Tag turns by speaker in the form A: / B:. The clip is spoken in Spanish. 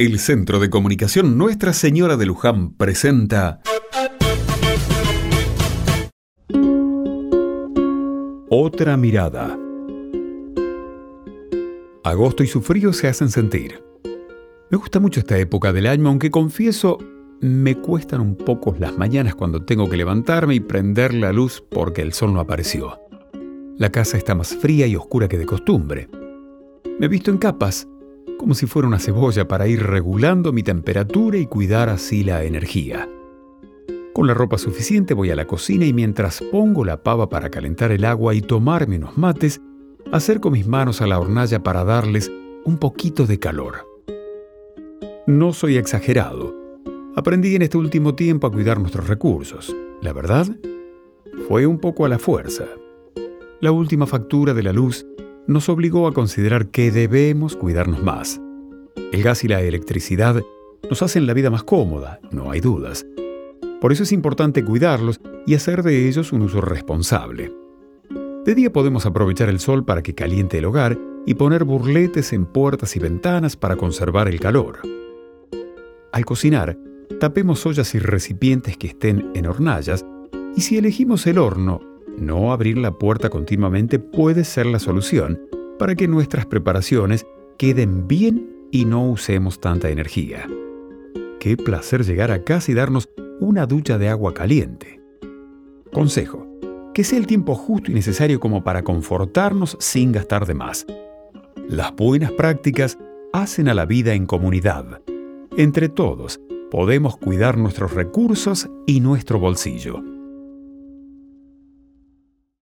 A: El Centro de Comunicación Nuestra Señora de Luján presenta Otra mirada. Agosto y su frío se hacen sentir. Me gusta mucho esta época del año, aunque confieso, me cuestan un poco las mañanas cuando tengo que levantarme y prender la luz porque el sol no apareció. La casa está más fría y oscura que de costumbre. Me he visto en capas como si fuera una cebolla para ir regulando mi temperatura y cuidar así la energía. Con la ropa suficiente voy a la cocina y mientras pongo la pava para calentar el agua y tomarme unos mates, acerco mis manos a la hornalla para darles un poquito de calor. No soy exagerado. Aprendí en este último tiempo a cuidar nuestros recursos. La verdad, fue un poco a la fuerza. La última factura de la luz nos obligó a considerar que debemos cuidarnos más. El gas y la electricidad nos hacen la vida más cómoda, no hay dudas. Por eso es importante cuidarlos y hacer de ellos un uso responsable. De día podemos aprovechar el sol para que caliente el hogar y poner burletes en puertas y ventanas para conservar el calor. Al cocinar, tapemos ollas y recipientes que estén en hornallas y si elegimos el horno no abrir la puerta continuamente puede ser la solución para que nuestras preparaciones queden bien y no usemos tanta energía. Qué placer llegar a casa y darnos una ducha de agua caliente. Consejo. Que sea el tiempo justo y necesario como para confortarnos sin gastar de más. Las buenas prácticas hacen a la vida en comunidad. Entre todos, podemos cuidar nuestros recursos y nuestro bolsillo.